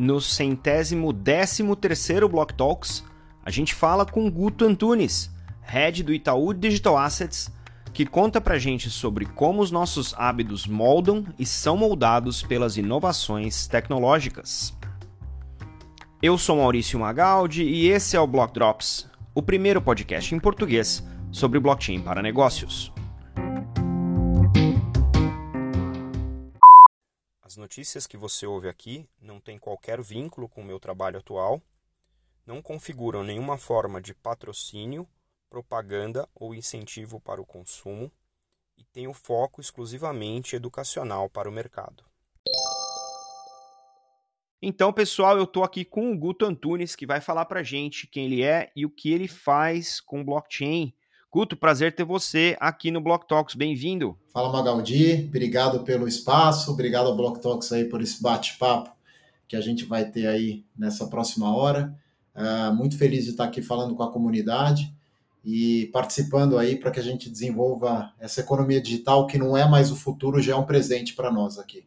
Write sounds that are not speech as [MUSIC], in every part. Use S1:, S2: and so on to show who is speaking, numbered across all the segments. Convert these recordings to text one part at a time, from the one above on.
S1: no centésimo décimo terceiro Block Talks, a gente fala com Guto Antunes, head do Itaú Digital Assets, que conta pra gente sobre como os nossos hábitos moldam e são moldados pelas inovações tecnológicas. Eu sou Maurício Magaldi e esse é o Block Drops, o primeiro podcast em português sobre blockchain para negócios. As notícias que você ouve aqui não têm qualquer vínculo com o meu trabalho atual, não configuram nenhuma forma de patrocínio, propaganda ou incentivo para o consumo e têm o foco exclusivamente educacional para o mercado. Então, pessoal, eu estou aqui com o Guto Antunes, que vai falar para gente quem ele é e o que ele faz com blockchain. Guto, prazer ter você aqui no Block Talks. Bem-vindo.
S2: Fala, Magaldi. Obrigado pelo espaço. Obrigado ao Block Talks aí por esse bate-papo que a gente vai ter aí nessa próxima hora. Uh, muito feliz de estar aqui falando com a comunidade e participando aí para que a gente desenvolva essa economia digital que não é mais o futuro, já é um presente para nós aqui.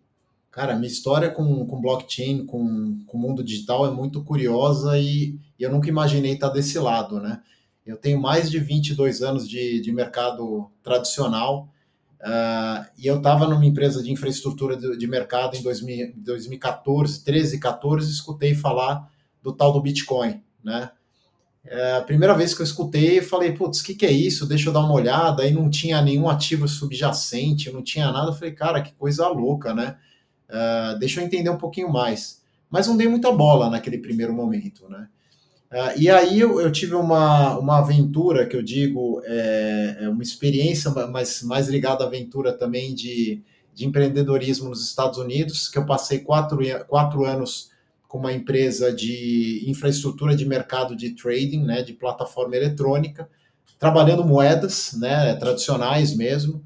S2: Cara, minha história com, com blockchain, com, com o mundo digital é muito curiosa e, e eu nunca imaginei estar desse lado, né? Eu tenho mais de 22 anos de, de mercado tradicional uh, e eu estava numa empresa de infraestrutura de, de mercado em 2000, 2014, 13, 14, escutei falar do tal do Bitcoin, né? É, a primeira vez que eu escutei, eu falei, putz, o que, que é isso? Deixa eu dar uma olhada. Aí não tinha nenhum ativo subjacente, não tinha nada. Eu falei, cara, que coisa louca, né? Uh, deixa eu entender um pouquinho mais. Mas não dei muita bola naquele primeiro momento, né? Uh, e aí eu, eu, tive uma, uma aventura que eu digo, é, é, uma experiência mais, mais ligada à aventura também de, de empreendedorismo nos Estados Unidos, que eu passei quatro, quatro anos com uma empresa de infraestrutura de mercado de trading, né, de plataforma eletrônica, trabalhando moedas, né, tradicionais mesmo.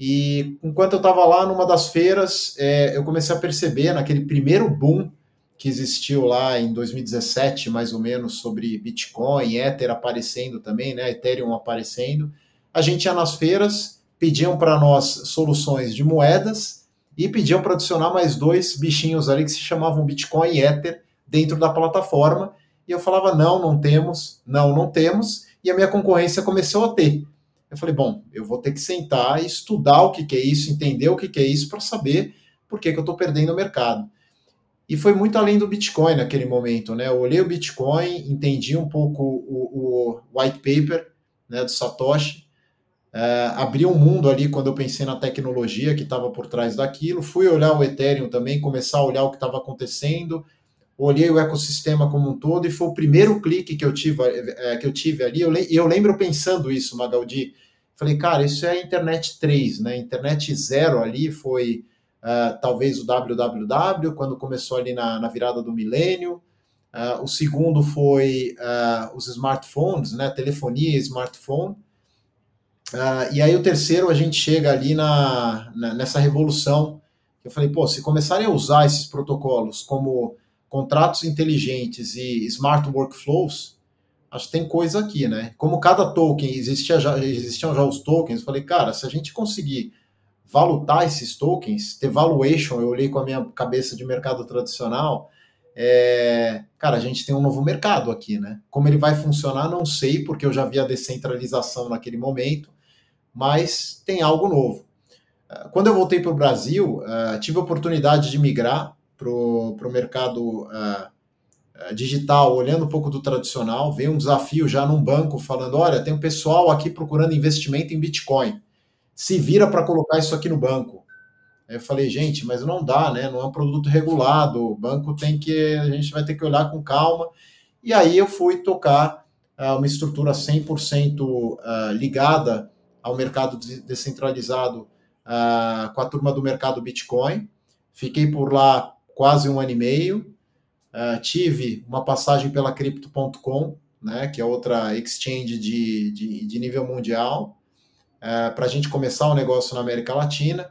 S2: E enquanto eu estava lá numa das feiras, é, eu comecei a perceber naquele primeiro boom que existiu lá em 2017, mais ou menos, sobre Bitcoin, Ether aparecendo também, né? Ethereum aparecendo. A gente ia nas feiras, pediam para nós soluções de moedas e pediam para adicionar mais dois bichinhos ali que se chamavam Bitcoin e Ether dentro da plataforma. E eu falava: não, não temos, não, não temos. E a minha concorrência começou a ter. Eu falei: bom, eu vou ter que sentar e estudar o que, que é isso, entender o que, que é isso para saber por que, que eu estou perdendo o mercado. E foi muito além do Bitcoin naquele momento, né? Eu olhei o Bitcoin, entendi um pouco o, o white paper né, do Satoshi, é, abri um mundo ali quando eu pensei na tecnologia que estava por trás daquilo, fui olhar o Ethereum também, começar a olhar o que estava acontecendo, olhei o ecossistema como um todo e foi o primeiro clique que eu tive, é, que eu tive ali. Eu, eu lembro pensando isso, Magaldi. Falei, cara, isso é a internet 3, né? Internet 0 ali foi uh, talvez o www, quando começou ali na, na virada do milênio. Uh, o segundo foi uh, os smartphones, né, telefonia e smartphone. e aí o terceiro a gente chega ali na, na, nessa revolução. Eu falei, pô, se começarem a usar esses protocolos como contratos inteligentes e smart workflows, acho que tem coisa aqui, né? Como cada token existia já, existiam já os tokens, eu falei, cara, se a gente conseguir valutar esses tokens, ter valuation, eu olhei com a minha cabeça de mercado tradicional, é, cara, a gente tem um novo mercado aqui, né? Como ele vai funcionar, não sei, porque eu já vi a descentralização naquele momento, mas tem algo novo. É, quando eu voltei para o Brasil, uh, tive a oportunidade de migrar para o mercado uh, digital, olhando um pouco do tradicional, veio um desafio já num banco falando: olha, tem um pessoal aqui procurando investimento em Bitcoin se vira para colocar isso aqui no banco. Eu falei, gente, mas não dá, né? Não é um produto regulado, o banco tem que, a gente vai ter que olhar com calma. E aí eu fui tocar uh, uma estrutura 100% uh, ah, ligada ao mercado descentralizado uh, com a turma do mercado Bitcoin. Fiquei por lá quase um ano e meio. tive uma passagem pela Crypto.com, né, que é outra exchange de, de, de nível mundial é, para a gente começar um negócio na América Latina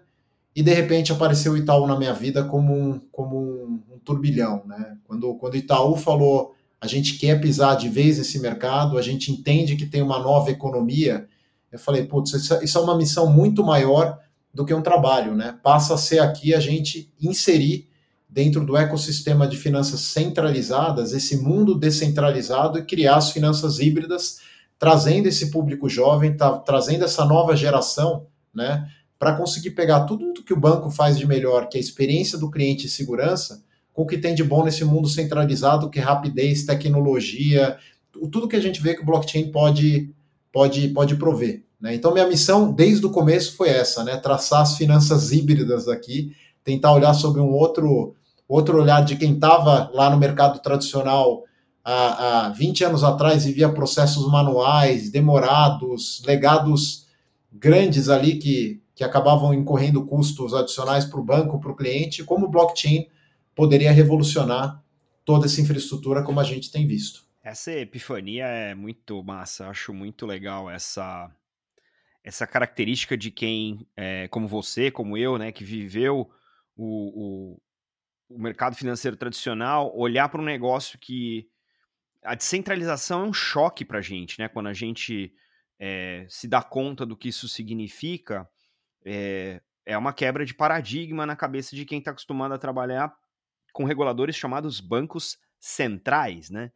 S2: e de repente apareceu o Itaú na minha vida como um, como um, um turbilhão. Né? Quando, quando o Itaú falou a gente quer pisar de vez nesse mercado, a gente entende que tem uma nova economia, eu falei, putz, isso, isso é uma missão muito maior do que um trabalho, né? Passa a ser aqui a gente inserir dentro do ecossistema de finanças centralizadas, esse mundo descentralizado e criar as finanças híbridas, trazendo esse público jovem, tá, trazendo essa nova geração, né, para conseguir pegar tudo que o banco faz de melhor, que é a experiência do cliente e segurança, com o que tem de bom nesse mundo centralizado, que é rapidez, tecnologia, tudo que a gente vê que o blockchain pode, pode, pode prover. Né? Então, minha missão desde o começo foi essa, né? traçar as finanças híbridas aqui, tentar olhar sobre um outro, outro olhar de quem estava lá no mercado tradicional há, há 20 anos atrás e via processos manuais, demorados, legados grandes ali que, que acabavam incorrendo custos adicionais para o banco, para o cliente, como o blockchain poderia revolucionar toda essa infraestrutura como a gente tem visto.
S1: Essa epifania é muito massa, acho muito legal essa essa característica de quem, é, como você, como eu, né, que viveu o, o, o mercado financeiro tradicional, olhar para um negócio que a descentralização é um choque para a gente, né? Quando a gente é, se dá conta do que isso significa, é, é uma quebra de paradigma na cabeça de quem está acostumado a trabalhar com reguladores chamados bancos centrais, né?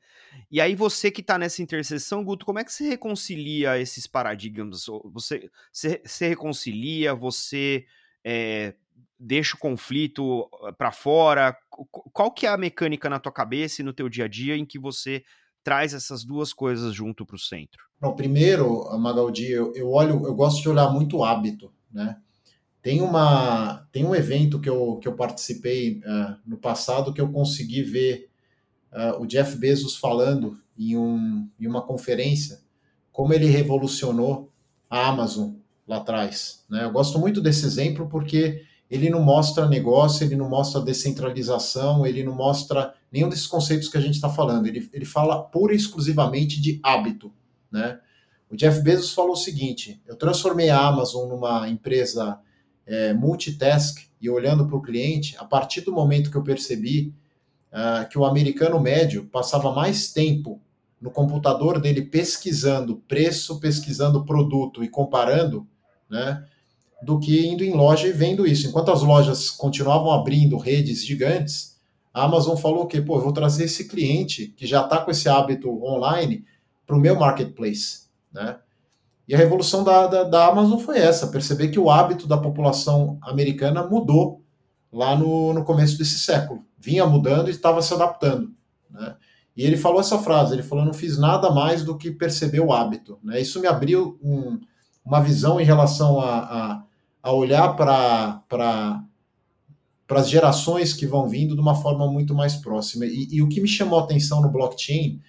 S1: E aí você que está nessa interseção, Guto, como é que você reconcilia esses paradigmas? Você, você reconcilia, você é, deixa o conflito para fora? Qual que é a mecânica na tua cabeça e no teu dia a dia em que você traz essas duas coisas junto para o centro?
S2: Bom, primeiro, Magaldi, eu, eu olho, eu gosto de olhar muito o hábito, né? Tem, uma, tem um evento que eu, que eu participei uh, no passado que eu consegui ver uh, o Jeff Bezos falando em, um, em uma conferência como ele revolucionou a Amazon lá atrás. Né? Eu gosto muito desse exemplo porque ele não mostra negócio, ele não mostra descentralização, ele não mostra nenhum desses conceitos que a gente está falando. Ele, ele fala pura e exclusivamente de hábito. Né? O Jeff Bezos falou o seguinte: eu transformei a Amazon numa empresa é, multitask e olhando para o cliente, a partir do momento que eu percebi uh, que o americano médio passava mais tempo no computador dele pesquisando preço, pesquisando produto e comparando, né, do que indo em loja e vendo isso. Enquanto as lojas continuavam abrindo redes gigantes, a Amazon falou que, pô, eu vou trazer esse cliente que já está com esse hábito online para o meu marketplace, né? E a revolução da, da, da, Amazon foi essa, perceber que o hábito da população americana mudou lá no, no começo desse século vinha mudando e estava se adaptando. Né? E ele falou essa frase: ele falou, não fiz nada mais do que perceber o hábito. Né? Isso me abriu um, uma visão em relação a, a, a olhar para para as gerações que vão vindo de uma forma muito mais próxima. E, e, o que me chamou a atenção no blockchain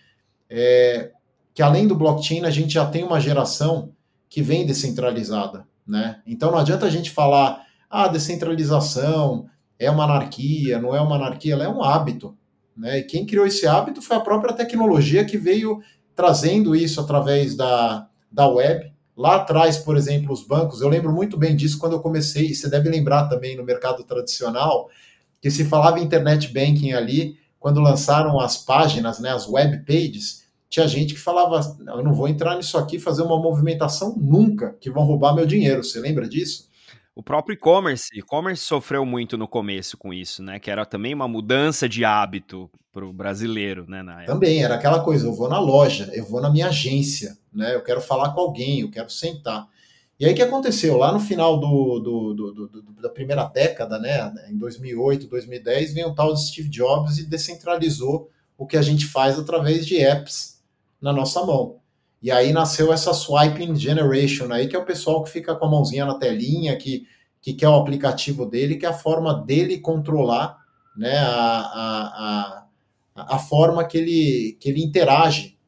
S2: é que, além do blockchain, a gente já tem uma geração que vem descentralizada. Né? Então não adianta a gente falar, ah, descentralização, é uma anarquia, não é uma anarquia, ela é um hábito. Né? E quem criou esse hábito foi a própria tecnologia que veio trazendo isso através da, da web. Lá atrás, por exemplo, os bancos, eu lembro muito bem disso quando eu comecei, e você deve lembrar também no mercado tradicional, que se falava internet banking ali, quando lançaram as páginas, né, as web pages, tinha gente que falava, eu não vou entrar nisso aqui fazer uma movimentação nunca, que vão roubar meu dinheiro. Você lembra disso?
S1: O próprio e-commerce, e-commerce sofreu muito no começo com isso, né? Que era também uma mudança de hábito para o brasileiro, né?
S2: Também era aquela coisa, eu vou na loja, eu vou na minha agência, né? Eu quero falar com alguém, eu quero sentar. E aí o que aconteceu? Lá no final do, do, do, do, da primeira década, né? Em 2008, 2010, vem o tal de Steve Jobs e descentralizou o que a gente faz através de apps na nossa mão. E aí nasceu essa swiping generation aí, que é o pessoal que fica com a mãozinha na telinha, que, que quer o aplicativo dele, que é a forma dele controlar né, a, a, a, a forma que ele, que ele interage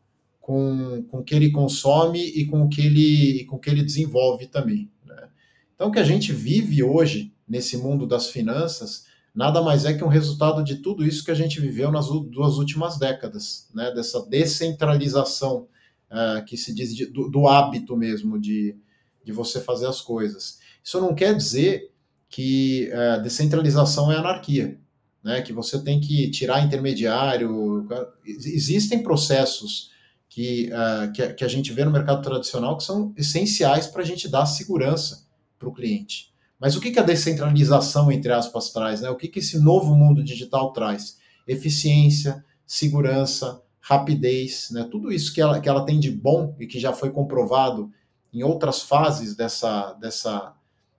S2: com, com o que ele consome e com o que ele, com o que ele desenvolve também. Né? Então, o que a gente vive hoje nesse mundo das finanças nada mais é que um resultado de tudo isso que a gente viveu nas duas últimas décadas, né? dessa descentralização uh, que se diz de, do, do, hábito mesmo de, de você fazer as coisas. Isso não quer dizer que uh, descentralização é anarquia, né? que você tem que tirar intermediário. Existem processos que, uh, que, que, a gente vê no mercado tradicional que são essenciais para a gente dar segurança para o cliente. Mas o que, que a descentralização, entre aspas, traz? Né? O que, que esse novo mundo digital traz? Eficiência, segurança, rapidez, né? tudo isso que ela, que ela tem de bom e que já foi comprovado em outras fases dessa, dessa,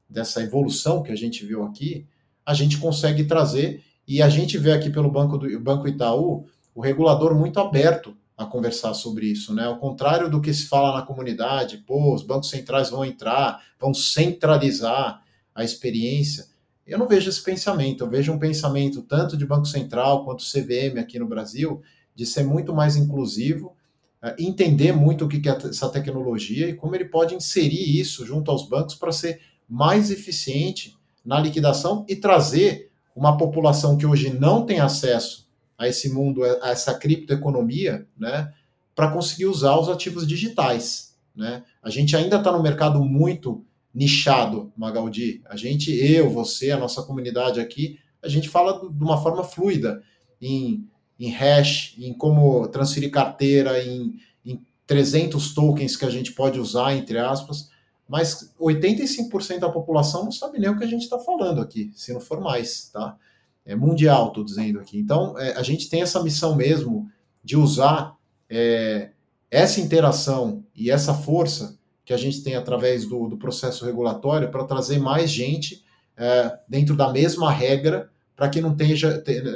S2: dessa evolução que a gente viu aqui, a gente consegue trazer e a gente vê aqui pelo Banco, do, Banco Itaú o regulador muito aberto a conversar sobre isso, né? Ao contrário do que se fala na comunidade, pô, os bancos centrais vão entrar, vão centralizar a experiência. Eu não vejo esse pensamento, eu vejo um pensamento tanto de Banco Central quanto CVM aqui no Brasil de ser muito mais inclusivo, eh, entender muito o que é essa tecnologia e como ele pode inserir isso junto aos bancos para ser mais eficiente na liquidação e trazer uma população que hoje não tem acesso a esse mundo, a essa criptoeconomia, né, para conseguir usar os ativos digitais. Né? A gente ainda está no mercado muito nichado, Magaldi. A gente, eu, você, a nossa comunidade aqui, a gente fala de uma forma fluida em, em hash, em como transferir carteira, em, em 300 tokens que a gente pode usar, entre aspas, mas 85% da população não sabe nem o que a gente está falando aqui, se não for mais, tá? É mundial, estou dizendo aqui. Então, é, a gente tem essa missão mesmo de usar é, essa interação e essa força que a gente tem através do, do processo regulatório para trazer mais gente é, dentro da mesma regra para que não tenha,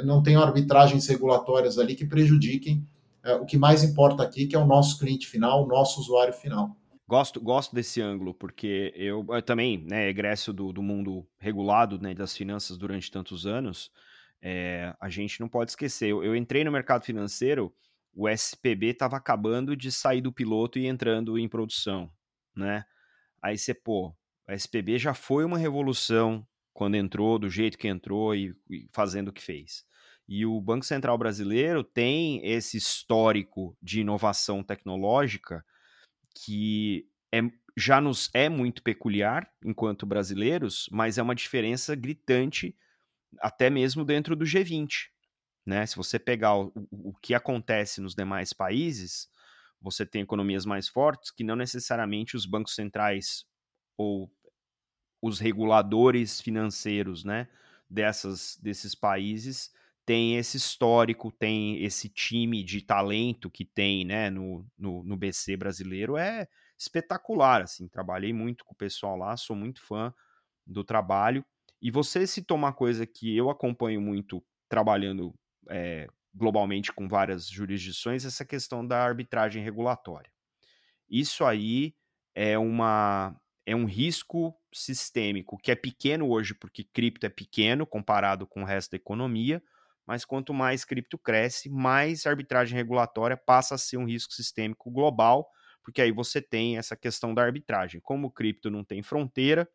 S2: não tenha arbitragens regulatórias ali que prejudiquem é, o que mais importa aqui, que é o nosso cliente final, o nosso usuário final.
S1: Gosto, gosto desse ângulo, porque eu, eu também, né, egresso do, do mundo regulado, né, das finanças durante tantos anos, é, a gente não pode esquecer. Eu, eu, entrei no mercado financeiro, o SPB estava acabando de sair do piloto e entrando em produção, né? Aí você, pô, o SPB já foi uma revolução quando entrou, do jeito que entrou e, e fazendo o que fez. E o Banco Central Brasileiro tem esse histórico de inovação tecnológica que é, já nos é muito peculiar enquanto brasileiros, mas é uma diferença gritante até mesmo dentro do G20. Né? Se você pegar o, o que acontece nos demais países, você tem economias mais fortes que não necessariamente os bancos centrais ou os reguladores financeiros né, dessas, desses países tem esse histórico, tem esse time de talento que tem né, no, no, no, BC brasileiro, é espetacular. assim Trabalhei muito com o pessoal lá, sou muito fã do trabalho. E você citou uma coisa que eu acompanho muito trabalhando é, globalmente com várias jurisdições, essa questão da arbitragem regulatória. Isso aí é uma é um risco sistêmico que é pequeno hoje porque cripto é pequeno comparado com o resto da economia, mas quanto mais cripto cresce, mais arbitragem regulatória passa a ser um risco sistêmico global, porque aí você tem essa questão da arbitragem. Como o cripto não tem fronteira,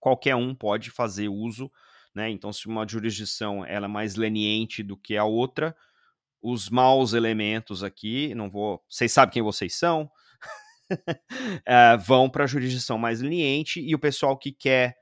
S1: qualquer um pode fazer uso, né? Então, se uma jurisdição ela é mais leniente do que a outra, os maus elementos aqui, não vou, vocês sabem quem vocês são, é, [LAUGHS] vão para a jurisdição mais leniente e o pessoal que quer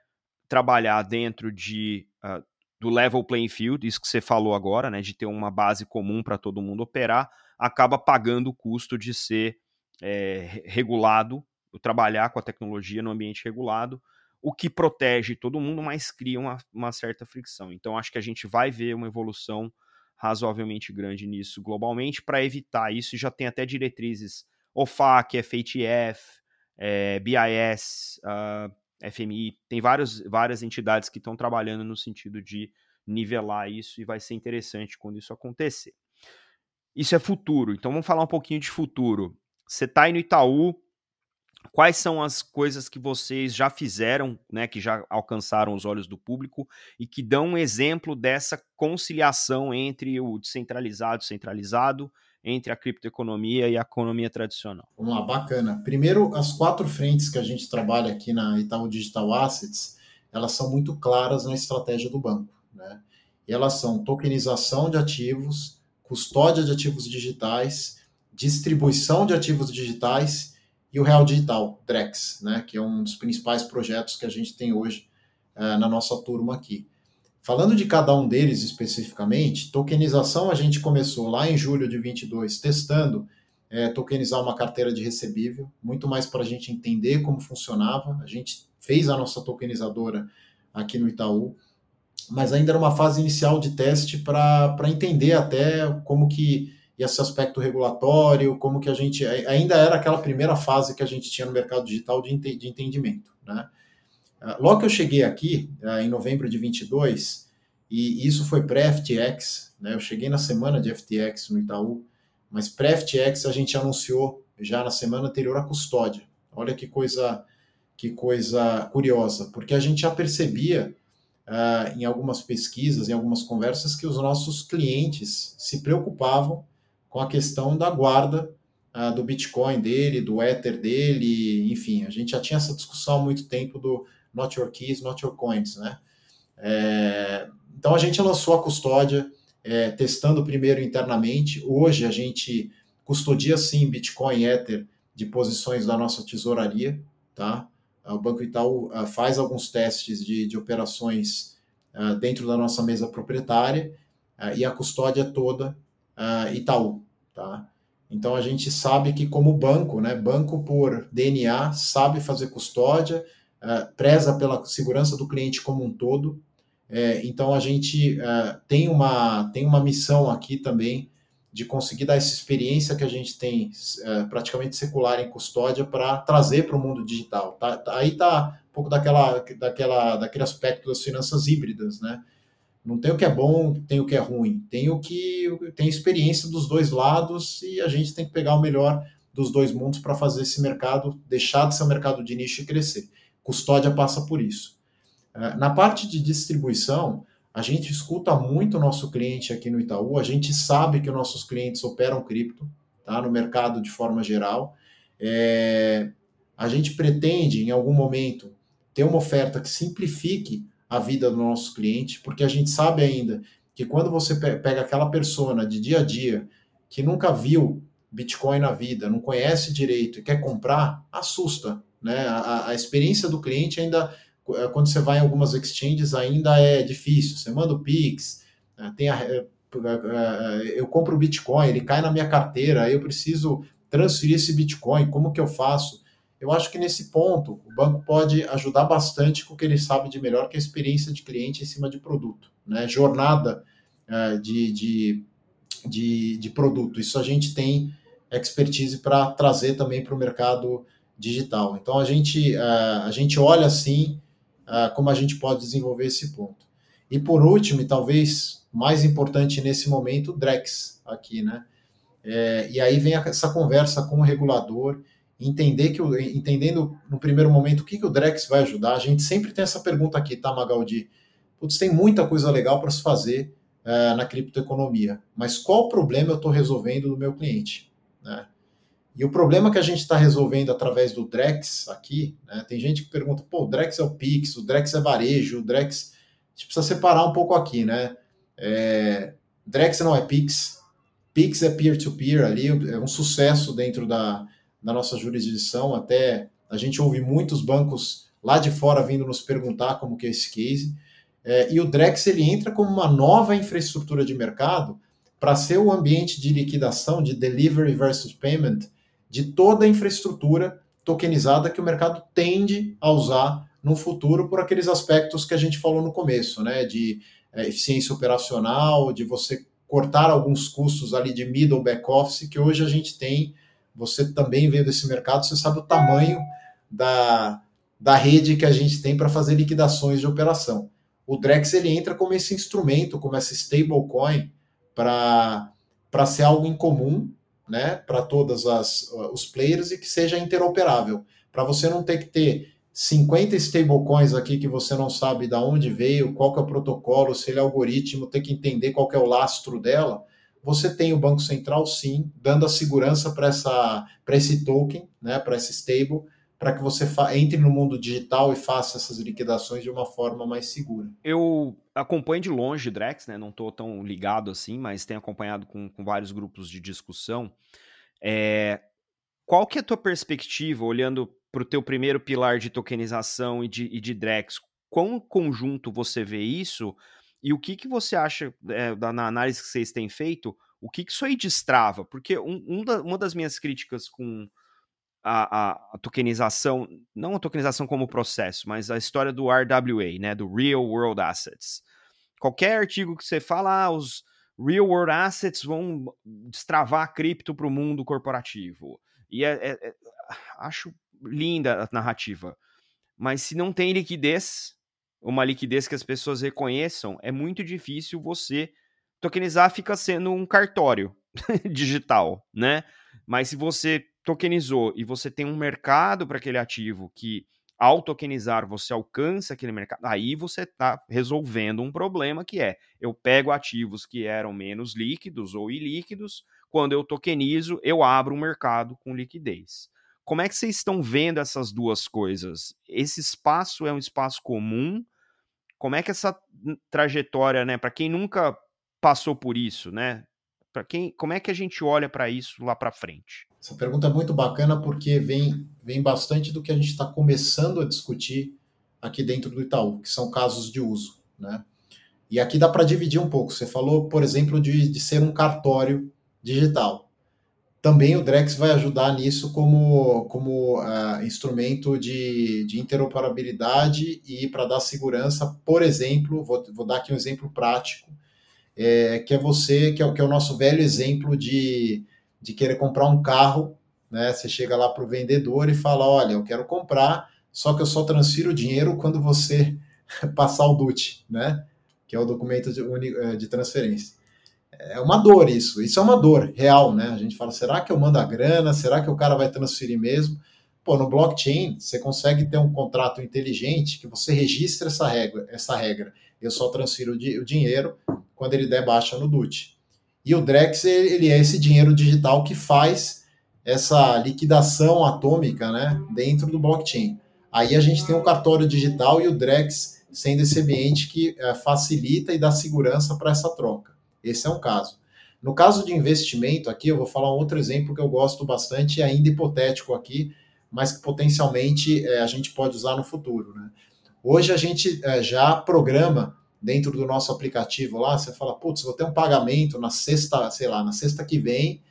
S1: trabalhar dentro de uh, do level playing field, isso que você falou agora, né, de ter uma base comum para todo mundo operar, acaba pagando o custo de ser é, regulado, trabalhar com a tecnologia no ambiente regulado, o que protege todo mundo, mas cria uma, uma certa fricção. Então, acho que a gente vai ver uma evolução razoavelmente grande nisso globalmente para evitar isso. Já tem até diretrizes OFAC, FATF, é, BIS, uh, FMI, tem vários, várias entidades que estão trabalhando no sentido de nivelar isso e vai ser interessante quando isso acontecer. Isso é futuro, então vamos falar um pouquinho de futuro. Você está aí no Itaú, quais são as coisas que vocês já fizeram, né, que já alcançaram os olhos do público e que dão um exemplo dessa conciliação entre o descentralizado e centralizado entre a criptoeconomia e a economia tradicional?
S2: Vamos lá, bacana. Primeiro, as quatro frentes que a gente trabalha aqui na Itaú Digital Assets, elas são muito claras na estratégia do banco. Né? E elas são tokenização de ativos, custódia de ativos digitais, distribuição de ativos digitais e o Real Digital, DREX, né? que é um dos principais projetos que a gente tem hoje uh, na nossa turma aqui. Falando de cada um deles especificamente, tokenização a gente começou lá em julho de 22 testando é, tokenizar uma carteira de recebível, muito mais para a gente entender como funcionava. A gente fez a nossa tokenizadora aqui no Itaú, mas ainda era uma fase inicial de teste para entender até como que esse aspecto regulatório, como que a gente ainda era aquela primeira fase que a gente tinha no mercado digital de, de entendimento, né? Ah, logo que eu cheguei aqui, ah, em novembro de 22, e isso foi pré-FTX, né? Eu cheguei na semana de FTX no Itaú, mas pré-FTX a gente anunciou já na semana anterior a custódia. Olha que coisa que coisa curiosa, porque a gente já percebia uh, em algumas pesquisas, em algumas conversas, que os nossos clientes se preocupavam com a questão da guarda uh, do Bitcoin dele, do Ether dele, enfim, a gente já tinha essa discussão há muito tempo do Not Your Keys, Not Your Coins, né? É, então a gente lançou a custódia, é, testando primeiro internamente. Hoje a gente custodia sim Bitcoin Ether de posições da nossa tesouraria, tá? O Banco Itaú uh, faz alguns testes de, de operações uh, dentro da nossa mesa proprietária uh, e a custódia toda Itaú, tá? Então a gente sabe que como banco, né, banco por DNA sabe fazer custódia, preza pela segurança do cliente como um todo, é, então a gente é, tem, uma, tem uma missão aqui também de conseguir dar essa experiência que a gente tem praticamente secular em custódia para trazer para o mundo digital. Tá, tá, aí está um pouco daquela, daquela, daquele aspecto das finanças híbridas, né? Não tem o que é bom, tem o que é ruim. Tem o que tem experiência dos dois lados e a gente tem que pegar o melhor dos dois mundos para fazer esse mercado deixar de ser um mercado de nicho e crescer. Custódia passa por isso. É, na parte de distribuição, a gente escuta muito o nosso cliente aqui no Itaú, a gente sabe que os nossos clientes operam cripto, tá? No mercado de forma geral. É, a gente pretende, em algum momento, ter uma oferta que simplifique a vida do nosso cliente, porque a gente sabe ainda que quando você pega aquela persona de dia a dia que nunca viu Bitcoin na vida, não conhece direito e quer comprar, assusta. Né? A, a experiência do cliente ainda é, quando você vai em algumas exchanges ainda é difícil. Você manda o Pix, né, tem a, é, eu compro o Bitcoin, ele cai na minha carteira, eu preciso transferir esse Bitcoin, como que eu faço? Eu acho que nesse ponto o banco pode ajudar bastante com o que ele sabe de melhor, que é a experiência de cliente em cima de produto, né? Jornada de, de, de, de produto. Isso a gente tem expertise para trazer também para o mercado digital. Então a gente, a gente olha assim uh, como a gente pode desenvolver esse ponto. E por último, e talvez mais importante nesse momento, o Drex aqui, né? É, e aí vem essa conversa com o regulador, entender que o, entendendo no primeiro momento o que, que o Drex vai ajudar. A gente sempre tem essa pergunta aqui, tá, Magaldi? Putz, tem muita coisa legal para se fazer uh, na criptoeconomia, mas qual problema eu estou resolvendo do meu cliente? Né? E o problema que a gente está resolvendo através do Drex aqui, né, tem gente que pergunta, pô, o Drex é o Pix, o Drex é varejo, o Drex. A gente precisa separar um pouco aqui, né? É, Drex não é Pix, Pix é peer-to-peer -peer ali, é um sucesso dentro da, da nossa jurisdição. Até a gente ouve muitos bancos lá de fora vindo nos perguntar como que é esse case. É, e o Drex ele entra como uma nova infraestrutura de mercado para ser o ambiente de liquidação, de delivery versus payment, de toda a infraestrutura tokenizada que o mercado tende a usar no futuro por aqueles aspectos que a gente falou no começo, né? De é, eficiência operacional, de você cortar alguns custos ali de middle back office que hoje a gente tem. Você também veio desse mercado, você sabe o tamanho da, da rede que a gente tem para fazer liquidações de operação. O Drex ele entra como esse instrumento, como essa stablecoin para ser algo em comum né, para todos os players e que seja interoperável, para você não ter que ter 50 stablecoins aqui que você não sabe de onde veio, qual que é o protocolo, se ele é algoritmo, ter que entender qual que é o lastro dela. Você tem o Banco Central, sim, dando a segurança para esse token, né, para esse stable, para que você entre no mundo digital e faça essas liquidações de uma forma mais segura.
S1: Eu acompanho de longe Drex, né? Não estou tão ligado assim, mas tenho acompanhado com, com vários grupos de discussão. É, qual que é a tua perspectiva, olhando para o teu primeiro pilar de tokenização e de, e de Drex? Quão conjunto você vê isso? E o que, que você acha, é, na análise que vocês têm feito, O que, que isso aí destrava? Porque um, um da, uma das minhas críticas com a, a, tokenização, não a tokenização como processo, mas a história do RWA, né, do Real World Assets. Qualquer artigo que você fala, ah, os Real World Assets vão destravar a cripto para o mundo corporativo. E é, é, é, acho linda a narrativa. Mas se não tem liquidez, uma liquidez que as pessoas reconheçam, é muito difícil você tokenizar, fica sendo um cartório [LAUGHS] digital, né? Mas se você tokenizou e você tem um mercado para aquele ativo que ao tokenizar você alcança aquele mercado, aí você está resolvendo um problema que é eu pego ativos que eram menos líquidos ou ilíquidos, quando eu tokenizo, eu abro um mercado com liquidez. Como é que vocês estão vendo essas duas coisas? Esse espaço é um espaço comum? Como é que essa trajetória, né, para quem nunca passou por isso, né? Para quem, como é que a gente olha para isso lá para frente?
S2: Essa pergunta é muito bacana porque vem, vem bastante do que a gente está começando a discutir aqui dentro do Itaú, que são casos de uso. Né? E aqui dá para dividir um pouco. Você falou, por exemplo, de, de ser um cartório digital. Também o Drex vai ajudar nisso como, como uh, instrumento de, de interoperabilidade e para dar segurança, por exemplo, vou, vou dar aqui um exemplo prático, é, que é você, que é, que é o nosso velho exemplo de de querer comprar um carro, né? Você chega lá para o vendedor e fala: Olha, eu quero comprar, só que eu só transfiro o dinheiro quando você [LAUGHS] passar o DUT, né? Que é o documento de, eh, de transferência. É uma dor isso, isso é uma dor real, né? A gente fala: será que eu mando a grana? Será que o cara vai transferir mesmo? Pô, no blockchain você consegue ter um contrato inteligente que você registra essa regra, essa regra. Eu só transfiro o dinheiro quando ele der baixa no DUT. E o Drex, ele é esse dinheiro digital que faz essa liquidação atômica né, dentro do blockchain. Aí a gente tem o cartório digital e o Drex sendo esse ambiente que é, facilita e dá segurança para essa troca. Esse é um caso. No caso de investimento, aqui eu vou falar um outro exemplo que eu gosto bastante, ainda hipotético aqui, mas que potencialmente é, a gente pode usar no futuro. Né? Hoje a gente é, já programa dentro do nosso aplicativo lá, você fala, putz, vou ter um pagamento na sexta, sei lá, na sexta que vem,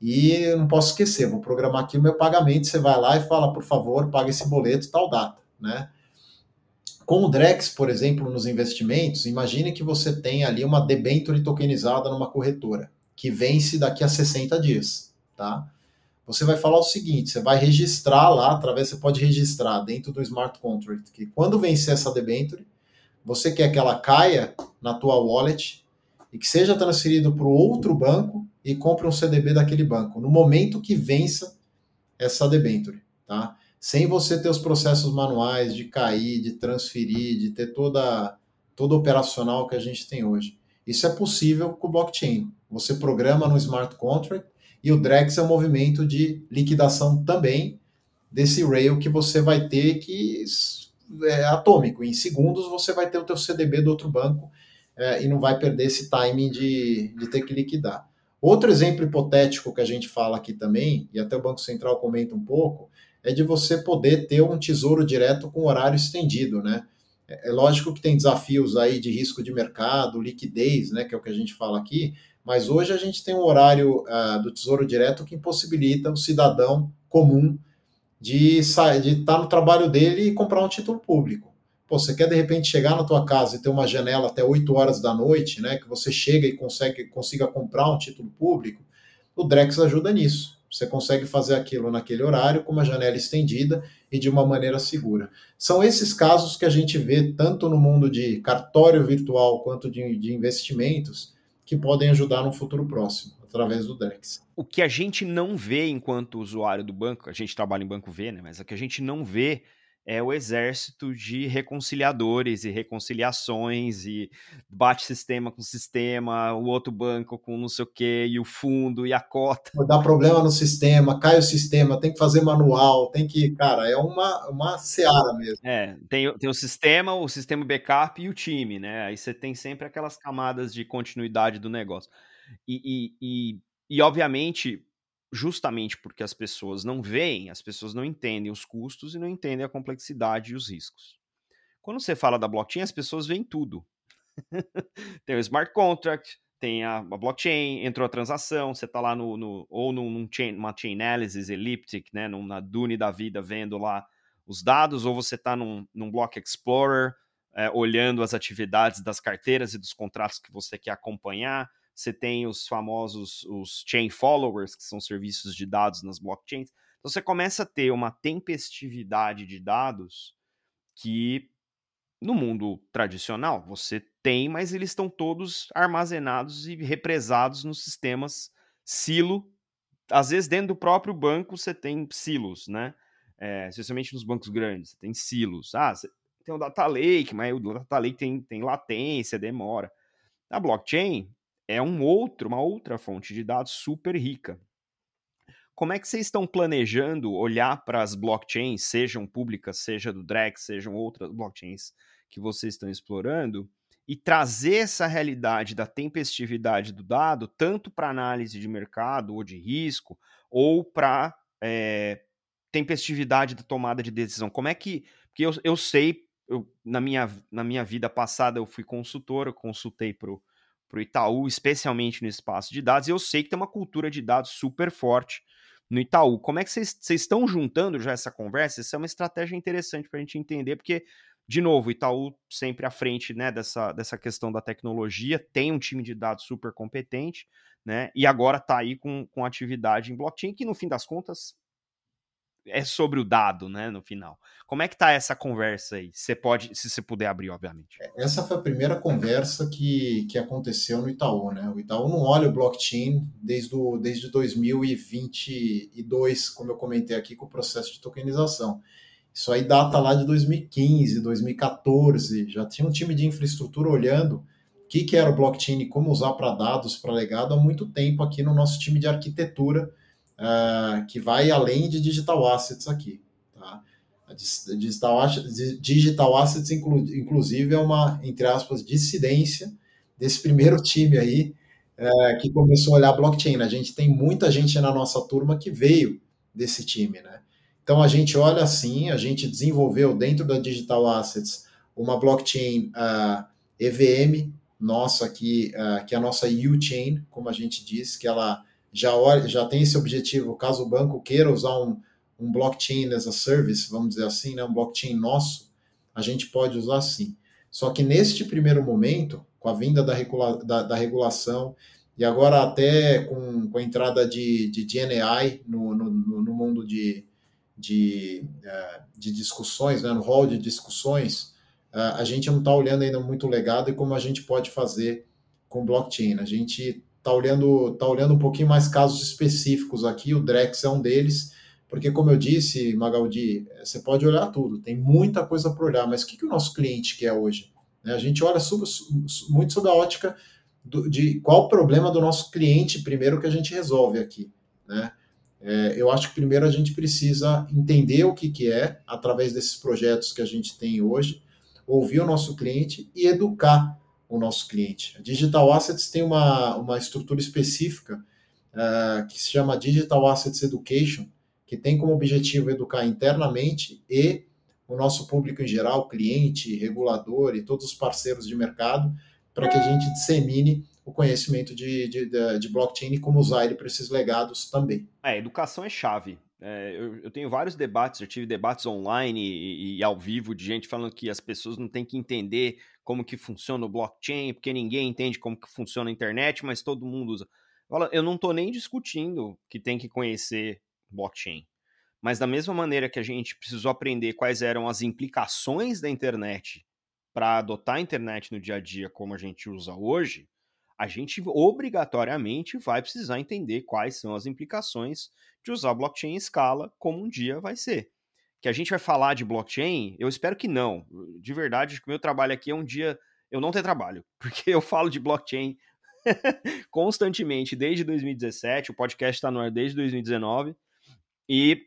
S2: e eu não posso esquecer, vou programar aqui o meu pagamento, você vai lá e fala, por favor, paga esse boleto tal data, né? Com o Drex, por exemplo, nos investimentos, imagine que você tem ali uma debenture tokenizada numa corretora, que vence daqui a 60 dias, tá? Você vai falar o seguinte, você vai registrar lá, através, você pode registrar dentro do smart contract, que quando vencer essa debenture, você quer que ela caia na tua wallet e que seja transferido para o outro banco e compre um CDB daquele banco, no momento que vença essa debenture, tá? Sem você ter os processos manuais de cair, de transferir, de ter toda todo operacional que a gente tem hoje. Isso é possível com o blockchain. Você programa no smart contract e o Drex é um movimento de liquidação também desse rail que você vai ter que é, atômico. Em segundos você vai ter o teu CDB do outro banco é, e não vai perder esse timing de, de ter que liquidar. Outro exemplo hipotético que a gente fala aqui também, e até o Banco Central comenta um pouco, é de você poder ter um tesouro direto com horário estendido, né? É, é lógico que tem desafios aí de risco de mercado, liquidez, né, que é o que a gente fala aqui, mas hoje a gente tem um horário uh, do Tesouro Direto que impossibilita o cidadão comum de estar de tá no trabalho dele e comprar um título público. Pô, você quer de repente chegar na tua casa e ter uma janela até 8 horas da noite, né, que você chega e consegue consiga comprar um título público, o Drex ajuda nisso. Você consegue fazer aquilo naquele horário com uma janela estendida e de uma maneira segura. São esses casos que a gente vê tanto no mundo de cartório virtual quanto de, de investimentos que podem ajudar no futuro próximo através do Drex.
S1: O que a gente não vê enquanto usuário do banco, a gente trabalha em banco V, né? Mas o que a gente não vê é o exército de reconciliadores e reconciliações e bate sistema com sistema, o outro banco com não sei o que, e o fundo e a cota.
S2: Dá problema no sistema, cai o sistema, tem que fazer manual, tem que, cara, é uma, uma seara mesmo.
S1: É, tem, tem o sistema, o sistema backup e o time, né? Aí você tem sempre aquelas camadas de continuidade do negócio. E, e, e, e, obviamente, justamente porque as pessoas não veem, as pessoas não entendem os custos e não entendem a complexidade e os riscos. Quando você fala da blockchain, as pessoas veem tudo. [LAUGHS] tem o smart contract, tem a, blockchain, entrou a transação, você está lá no, no, ou num chain, uma chain analysis elliptic, né, numa Dune da vida, vendo lá os dados, ou você está num, num Block Explorer, é, olhando as atividades das carteiras e dos contratos que você quer acompanhar. Você tem os famosos os chain followers, que são serviços de dados nas blockchains. Então você começa a ter uma tempestividade de dados que no mundo tradicional você tem, mas eles estão todos armazenados e represados nos sistemas silo. Às vezes dentro do próprio banco você tem silos, né? É, especialmente nos bancos grandes, você tem silos. Ah, você tem o data lake, mas o data lake tem, tem latência, demora. A blockchain é um outro, uma outra fonte de dados super rica. Como é que vocês estão planejando olhar para as blockchains, sejam públicas, seja do Drex, sejam outras blockchains que vocês estão explorando, e trazer essa realidade da tempestividade do dado, tanto para análise de mercado ou de risco, ou para é, tempestividade da tomada de decisão? Como é que. Porque eu, eu sei, eu, na, minha, na minha vida passada eu fui consultor, eu consultei para o Itaú, especialmente no espaço de dados, e eu sei que tem uma cultura de dados super forte no Itaú. Como é que vocês estão juntando já essa conversa? Isso é uma estratégia interessante para a gente entender, porque, de novo, o Itaú sempre à frente né, dessa, dessa questão da tecnologia, tem um time de dados super competente, né? E agora está aí com, com atividade em blockchain, que no fim das contas é sobre o dado, né, no final. Como é que tá essa conversa aí? Você pode, se você puder abrir, obviamente.
S2: É, essa foi a primeira conversa que, que aconteceu no Itaú, né? O Itaú não olha o blockchain desde, o, desde 2022, como eu comentei aqui, com o processo de tokenização. Isso aí data lá de 2015, 2014, já tinha um time de infraestrutura olhando o que, que era o blockchain e como usar para dados, para legado, há muito tempo aqui no nosso time de arquitetura, uh, que vai além de digital assets aqui. Tá? A digital, digital assets, inclu, inclusive, é uma, entre aspas, dissidência desse primeiro time aí uh, que começou a olhar blockchain. A gente tem muita gente na nossa turma que veio desse time, né? Então a gente olha assim, a gente desenvolveu dentro da Digital Assets uma blockchain uh, ah, EVM nossa aqui, uh, que é a nossa U-Chain, como a gente diz, que ela já, já tem esse objetivo, caso o banco queira usar um, um blockchain as a service, vamos dizer assim, né, um blockchain nosso, a gente pode usar sim. Só que neste primeiro momento, com a vinda da, regula, da, da regulação, e agora até com, com a entrada de, de GNI no, no, no mundo de, de, é, de discussões, né, no hall de discussões, é, a gente não está olhando ainda muito o legado e como a gente pode fazer com blockchain. A gente tá olhando, tá olhando um pouquinho mais casos específicos aqui, o Drex é um deles, porque como eu disse, Magaldi, você pode olhar tudo, tem muita coisa para olhar, mas o que, que o nosso cliente quer hoje? Né, a gente olha sobre, muito sobre a ótica do, de qual o problema do nosso cliente primeiro que a gente resolve aqui, né? É, eu acho que primeiro a gente precisa entender o que, que é, através desses projetos que a gente tem hoje, ouvir o nosso cliente e educar o nosso cliente. A Digital Assets tem uma, uma estrutura específica uh, que se chama Digital Assets Education, que tem como objetivo educar internamente e o nosso público em geral, cliente, regulador e todos os parceiros de mercado, para que a gente dissemine o conhecimento de, de, de blockchain e como usar ele para esses legados também.
S1: É, educação é chave. É, eu, eu, tenho vários debates, eu tive debates online e, e, ao vivo de gente falando que as pessoas não têm que entender como que funciona o blockchain, porque ninguém entende como que funciona a internet, mas todo mundo usa. Eu não estou nem discutindo que tem que conhecer blockchain. Mas da mesma maneira que a gente precisou aprender quais eram as implicações da internet para adotar a internet no dia a dia como a gente usa hoje, a gente obrigatoriamente vai precisar entender quais são as implicações de usar blockchain em escala, como um dia vai ser. Que a gente vai falar de blockchain, eu espero que não. De verdade, que o meu trabalho aqui é um dia eu não ter trabalho, [LAUGHS] porque eu falo de blockchain [LAUGHS] constantemente desde 2017, o podcast está no ar desde 2019, e,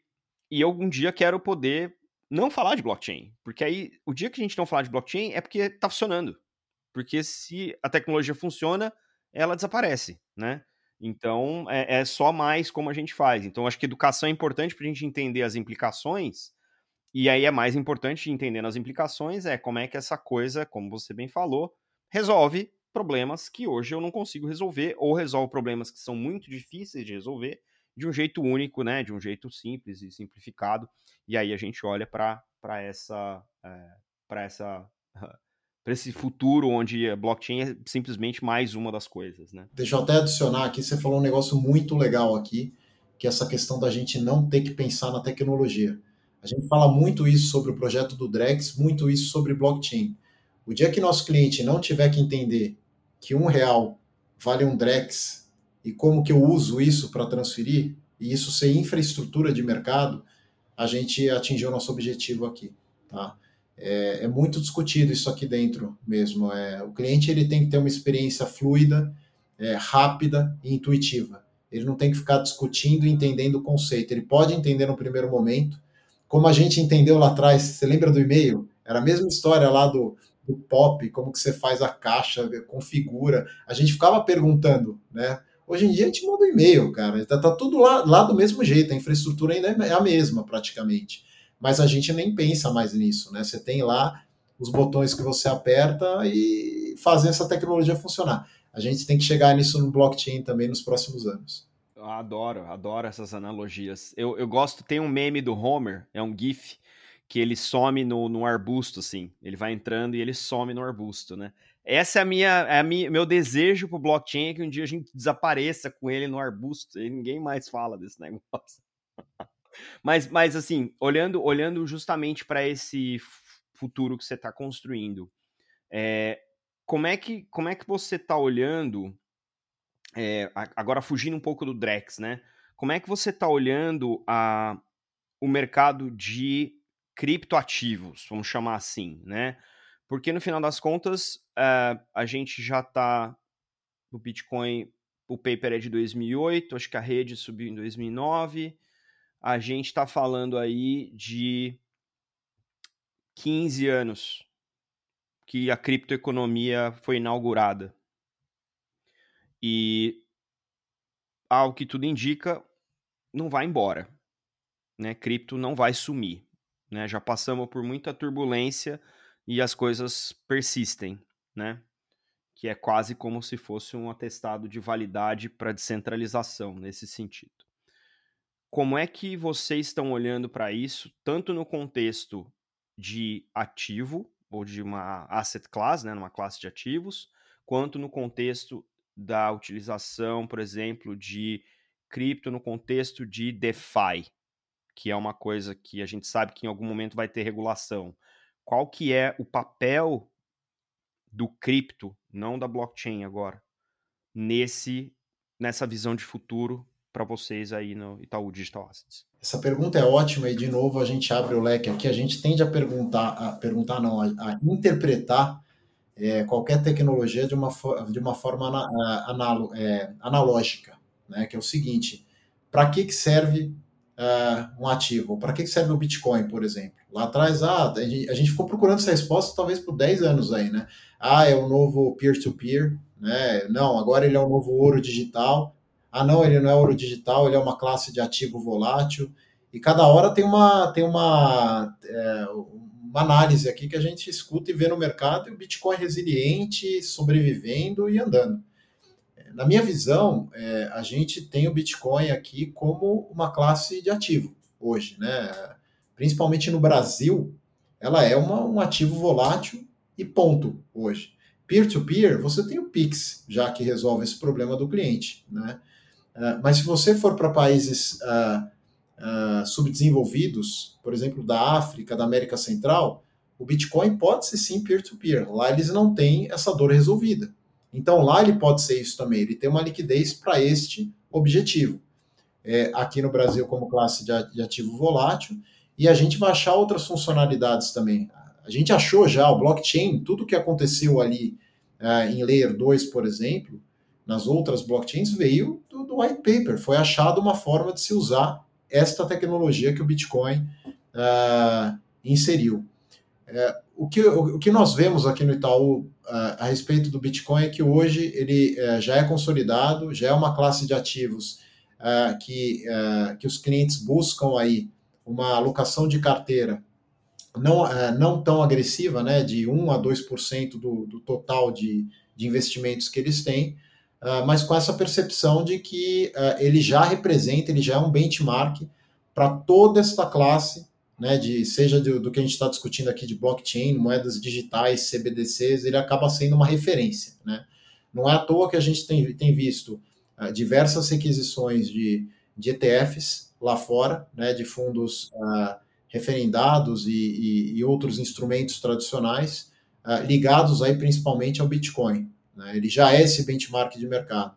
S1: e eu um dia quero poder não falar de blockchain, porque aí o dia que a gente não falar de blockchain é porque está funcionando. Porque se a tecnologia funciona, ela desaparece, né? Então, é, é, só mais como a gente faz. Então, acho que educação é importante para a gente entender as implicações, e aí é mais importante entendendo as implicações, é como é que essa coisa, como você bem falou, resolve problemas que hoje eu não consigo resolver, ou resolve problemas que são muito difíceis de resolver de um jeito único, né? De um jeito simples e simplificado. E aí a gente olha para essa. É, para essa. [LAUGHS] para esse futuro onde a blockchain é simplesmente mais uma das coisas, né?
S2: Deixa eu até adicionar aqui, você falou um negócio muito legal aqui, que é essa questão da gente não ter que pensar na tecnologia. A gente fala muito isso sobre o projeto do Drex, muito isso sobre blockchain. O dia que nosso cliente não tiver que entender que um real vale um Drex e como que eu uso isso para transferir, e isso ser infraestrutura de mercado, a gente atingiu o nosso objetivo aqui. Tá? É, é muito discutido isso aqui dentro mesmo. É, o cliente ele tem que ter uma experiência fluida, é, rápida e intuitiva. Ele não tem que ficar discutindo e entendendo o conceito. Ele pode entender no primeiro momento, como a gente entendeu lá atrás. Você lembra do e-mail? Era a mesma história lá do, do pop, como que você faz a caixa, configura. A gente ficava perguntando, né? Hoje em dia a gente manda um e-mail, cara. Tá, tá tudo lá, lá do mesmo jeito, a infraestrutura ainda é a mesma, praticamente. Mas a gente nem pensa mais nisso, né? Você tem lá os botões que você aperta e fazer essa tecnologia funcionar. A gente tem que chegar nisso no blockchain também nos próximos anos.
S1: Eu adoro, adoro essas analogias. Eu, eu gosto, tem um meme do Homer, é um GIF, que ele some no, no arbusto, assim. Ele vai entrando e ele some no arbusto, né? Essa é a minha, é a minha, meu desejo pro blockchain é que um dia a gente desapareça com ele no arbusto e ninguém mais fala desse [LAUGHS] negócio. mas, mas assim, olhando, olhando justamente para esse futuro que você está construindo, é, como é que como é que você está olhando? É, agora fugindo um pouco do Drex, né? Como é que você está olhando a, o mercado de criptoativos, vamos chamar assim, né? Porque no final das contas, uh, a gente já está no Bitcoin, o paper é de 2008, acho que a rede subiu em 2009. A gente está falando aí de 15 anos que a criptoeconomia foi inaugurada. E ao que tudo indica, não vai embora. Né? Cripto não vai sumir. Né? Já passamos por muita turbulência e as coisas persistem, né? Que é quase como se fosse um atestado de validade para descentralização nesse sentido. Como é que vocês estão olhando para isso, tanto no contexto de ativo ou de uma asset class, né, numa classe de ativos, quanto no contexto da utilização, por exemplo, de cripto no contexto de DeFi, que é uma coisa que a gente sabe que em algum momento vai ter regulação qual que é o papel do cripto, não da blockchain agora, nesse nessa visão de futuro para vocês aí no Itaú Digital Assets?
S2: Essa pergunta é ótima e de novo a gente abre o leque aqui, a gente tende a perguntar, a perguntar não, a, a interpretar é, qualquer tecnologia de uma, de uma forma ana, é, analógica, né? Que é o seguinte: para que, que serve uh, um ativo? Para que serve o Bitcoin, por exemplo? Lá atrás, ah, a gente ficou procurando essa resposta talvez por 10 anos aí, né? Ah, é o novo peer-to-peer, -peer, né? Não, agora ele é o novo ouro digital. Ah, não, ele não é ouro digital, ele é uma classe de ativo volátil. E cada hora tem uma, tem uma, é, uma análise aqui que a gente escuta e vê no mercado e o Bitcoin resiliente, sobrevivendo e andando. Na minha visão, é, a gente tem o Bitcoin aqui como uma classe de ativo hoje, né? Principalmente no Brasil, ela é uma, um ativo volátil e ponto hoje. Peer-to-peer, -peer, você tem o Pix, já que resolve esse problema do cliente, né? Uh, mas se você for para países uh, uh, subdesenvolvidos, por exemplo, da África, da América Central, o Bitcoin pode ser sim peer-to-peer. -peer. Lá eles não têm essa dor resolvida. Então lá ele pode ser isso também, ele tem uma liquidez para este objetivo. É, aqui no Brasil como classe de, ativo volátil, e a gente vai achar outras funcionalidades também. A gente achou já o blockchain, tudo que aconteceu ali uh, em Layer 2, por exemplo, nas outras blockchains, veio do, do, white paper. Foi achada uma forma de se usar esta tecnologia que o Bitcoin uh, inseriu. Uh, o, que, o, o, que nós vemos aqui no Itaú a respeito do Bitcoin é que hoje ele é, já é consolidado, já é uma classe de ativos que, que os clientes buscam aí uma alocação de carteira não, é, não tão agressiva, né, de 1 a 2% do, do total de, de investimentos que eles têm, uh, mas com essa percepção de que uh, ele já representa, ele já é um benchmark para toda esta classe, né, de, seja do, do que a gente está discutindo aqui de blockchain, moedas digitais, CBDCs, ele acaba sendo uma referência. Né? Não é à toa que a gente tem, tem visto uh, diversas requisições de, de ETFs lá fora, né, de fundos referendados e, e, e outros instrumentos tradicionais uh, ligados aí principalmente ao Bitcoin. Né? Ele já é esse benchmark de mercado.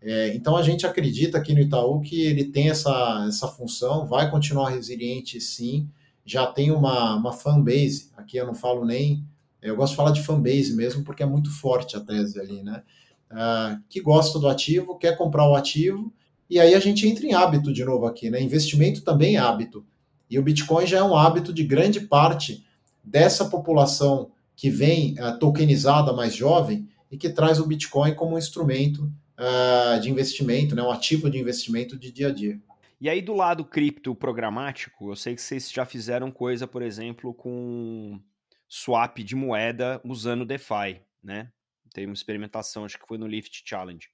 S2: É, então a gente acredita aqui no Itaú que ele tem essa, essa função, vai continuar resiliente sim, já tem uma, uma fanbase, aqui eu não falo nem, eu gosto de falar de fanbase mesmo, porque é muito forte a tese ali, né? Uh, que gosta do ativo, quer comprar o ativo, e aí a gente entra em hábito de novo aqui, né? Investimento também é hábito. E o Bitcoin já é um hábito de grande parte dessa população que vem uh, tokenizada mais jovem e que traz o Bitcoin como um instrumento uh, de investimento, né, um ativo de investimento de dia a dia.
S1: E aí, do lado cripto programático, eu sei que vocês já fizeram coisa, por exemplo, com swap de moeda usando DeFi, né? Tem uma experimentação, acho que foi no Lift Challenge.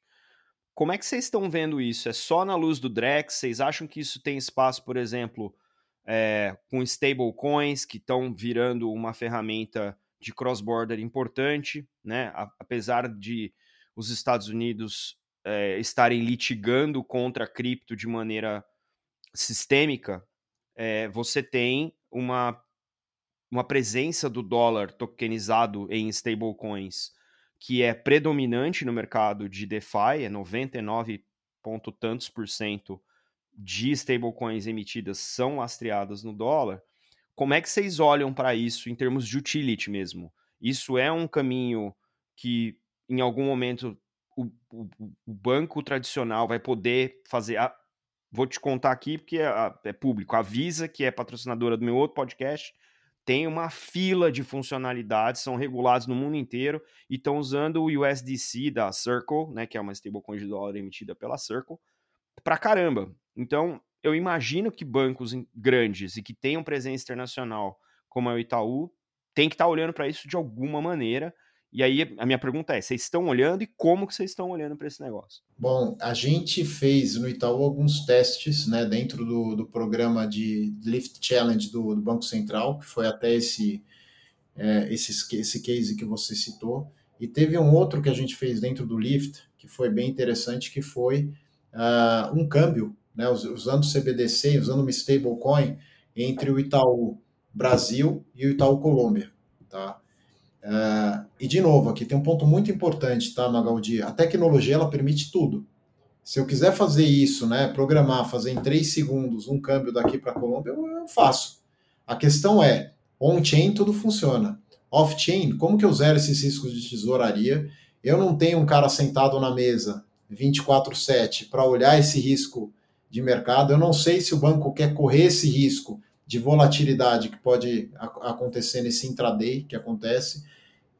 S1: Como é que vocês estão vendo isso? É só na luz do Drex? Vocês acham que isso tem espaço, por exemplo, é, com stablecoins que estão virando uma ferramenta de cross-border importante, né? apesar de os Estados Unidos é, estarem litigando contra a cripto de maneira sistêmica, é, você tem uma, uma presença do dólar tokenizado em stablecoins que é predominante no mercado de DeFi, é 99 ponto tantos por cento de stablecoins emitidas são lastreadas no dólar, como é que vocês olham para isso em termos de utility mesmo? Isso é um caminho que em algum momento o, o, o banco tradicional vai poder fazer. A, vou te contar aqui porque é, é público. A Visa, que é patrocinadora do meu outro podcast, tem uma fila de funcionalidades, são regulados no mundo inteiro e estão usando o USDC da Circle, né, que é uma stablecoin de dólar emitida pela Circle, pra caramba. Então, eu imagino que bancos grandes e que tenham presença internacional, como é o Itaú, tem que estar tá olhando para isso de alguma maneira. E aí a minha pergunta é: vocês estão olhando e como que vocês estão olhando para esse negócio?
S2: Bom, a gente fez no Itaú alguns testes, né, dentro do, do programa de Lift Challenge do, do Banco Central, que foi até esse, é, esse, esse case que você citou. E teve um outro que a gente fez dentro do Lift, que foi bem interessante, que foi uh, um câmbio, né, usando CBDC, usando uma stablecoin entre o Itaú Brasil e o Itaú Colômbia. Tá? Uh, e de novo, aqui tem um ponto muito importante, tá, Magaldi? A tecnologia ela permite tudo. Se eu quiser fazer isso, né, programar, fazer em três segundos um câmbio daqui para a Colômbia, eu faço. A questão é, on-chain tudo funciona. Off-chain, como que eu zero esses riscos de tesouraria? Eu não tenho um cara sentado na mesa 24/7 para olhar esse risco de mercado. Eu não sei se o banco quer correr esse risco de volatilidade que pode acontecer nesse intraday que acontece.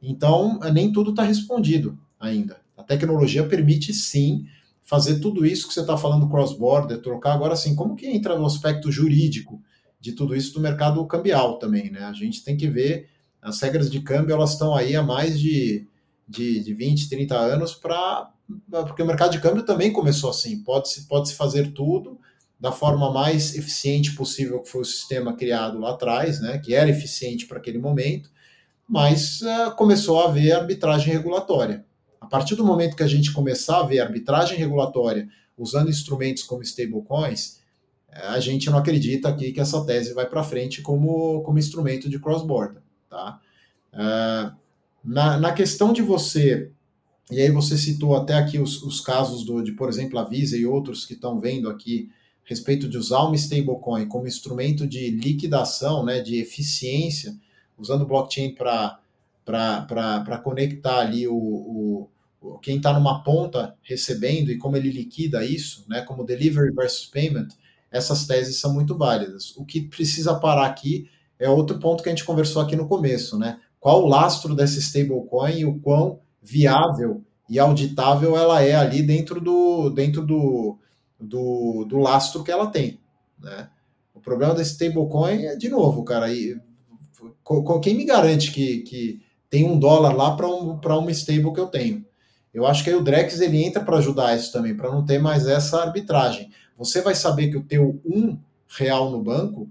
S2: Então, nem tudo está respondido ainda. A tecnologia permite sim fazer tudo isso que você está falando cross-border, trocar. Agora, sim, como que entra no aspecto jurídico de tudo isso do mercado cambial também, né? A gente tem que ver as regras de câmbio, elas estão aí há mais de, de, de 20, 30 anos para porque o mercado de câmbio também começou assim, pode-se pode -se fazer tudo da forma mais eficiente possível que foi o sistema criado lá atrás, né, que era eficiente para aquele momento, mas uh, começou a haver arbitragem regulatória. A partir do momento que a gente começar a ver arbitragem regulatória usando instrumentos como stablecoins, a gente não acredita aqui que essa tese vai para frente como, como instrumento de cross-border. Tá? Uh, na, na questão de você e aí você citou até aqui os, os casos do, de, por exemplo, a Visa e outros que estão vendo aqui respeito de usar uma stablecoin como instrumento de liquidação, né, de eficiência, usando blockchain para conectar ali o, o, o quem está numa ponta recebendo e como ele liquida isso, né, como delivery versus payment, essas teses são muito válidas. O que precisa parar aqui é outro ponto que a gente conversou aqui no começo, né? Qual o lastro dessa stablecoin e o quão viável e auditável ela é ali dentro do, dentro do, do, do lastro que ela tem. Né? O problema da stablecoin é, de novo, cara, quem me garante que, que tem um dólar lá para um, uma stable que eu tenho? Eu acho que aí o Drex ele entra para ajudar isso também, para não ter mais essa arbitragem. Você vai saber que o teu um real no banco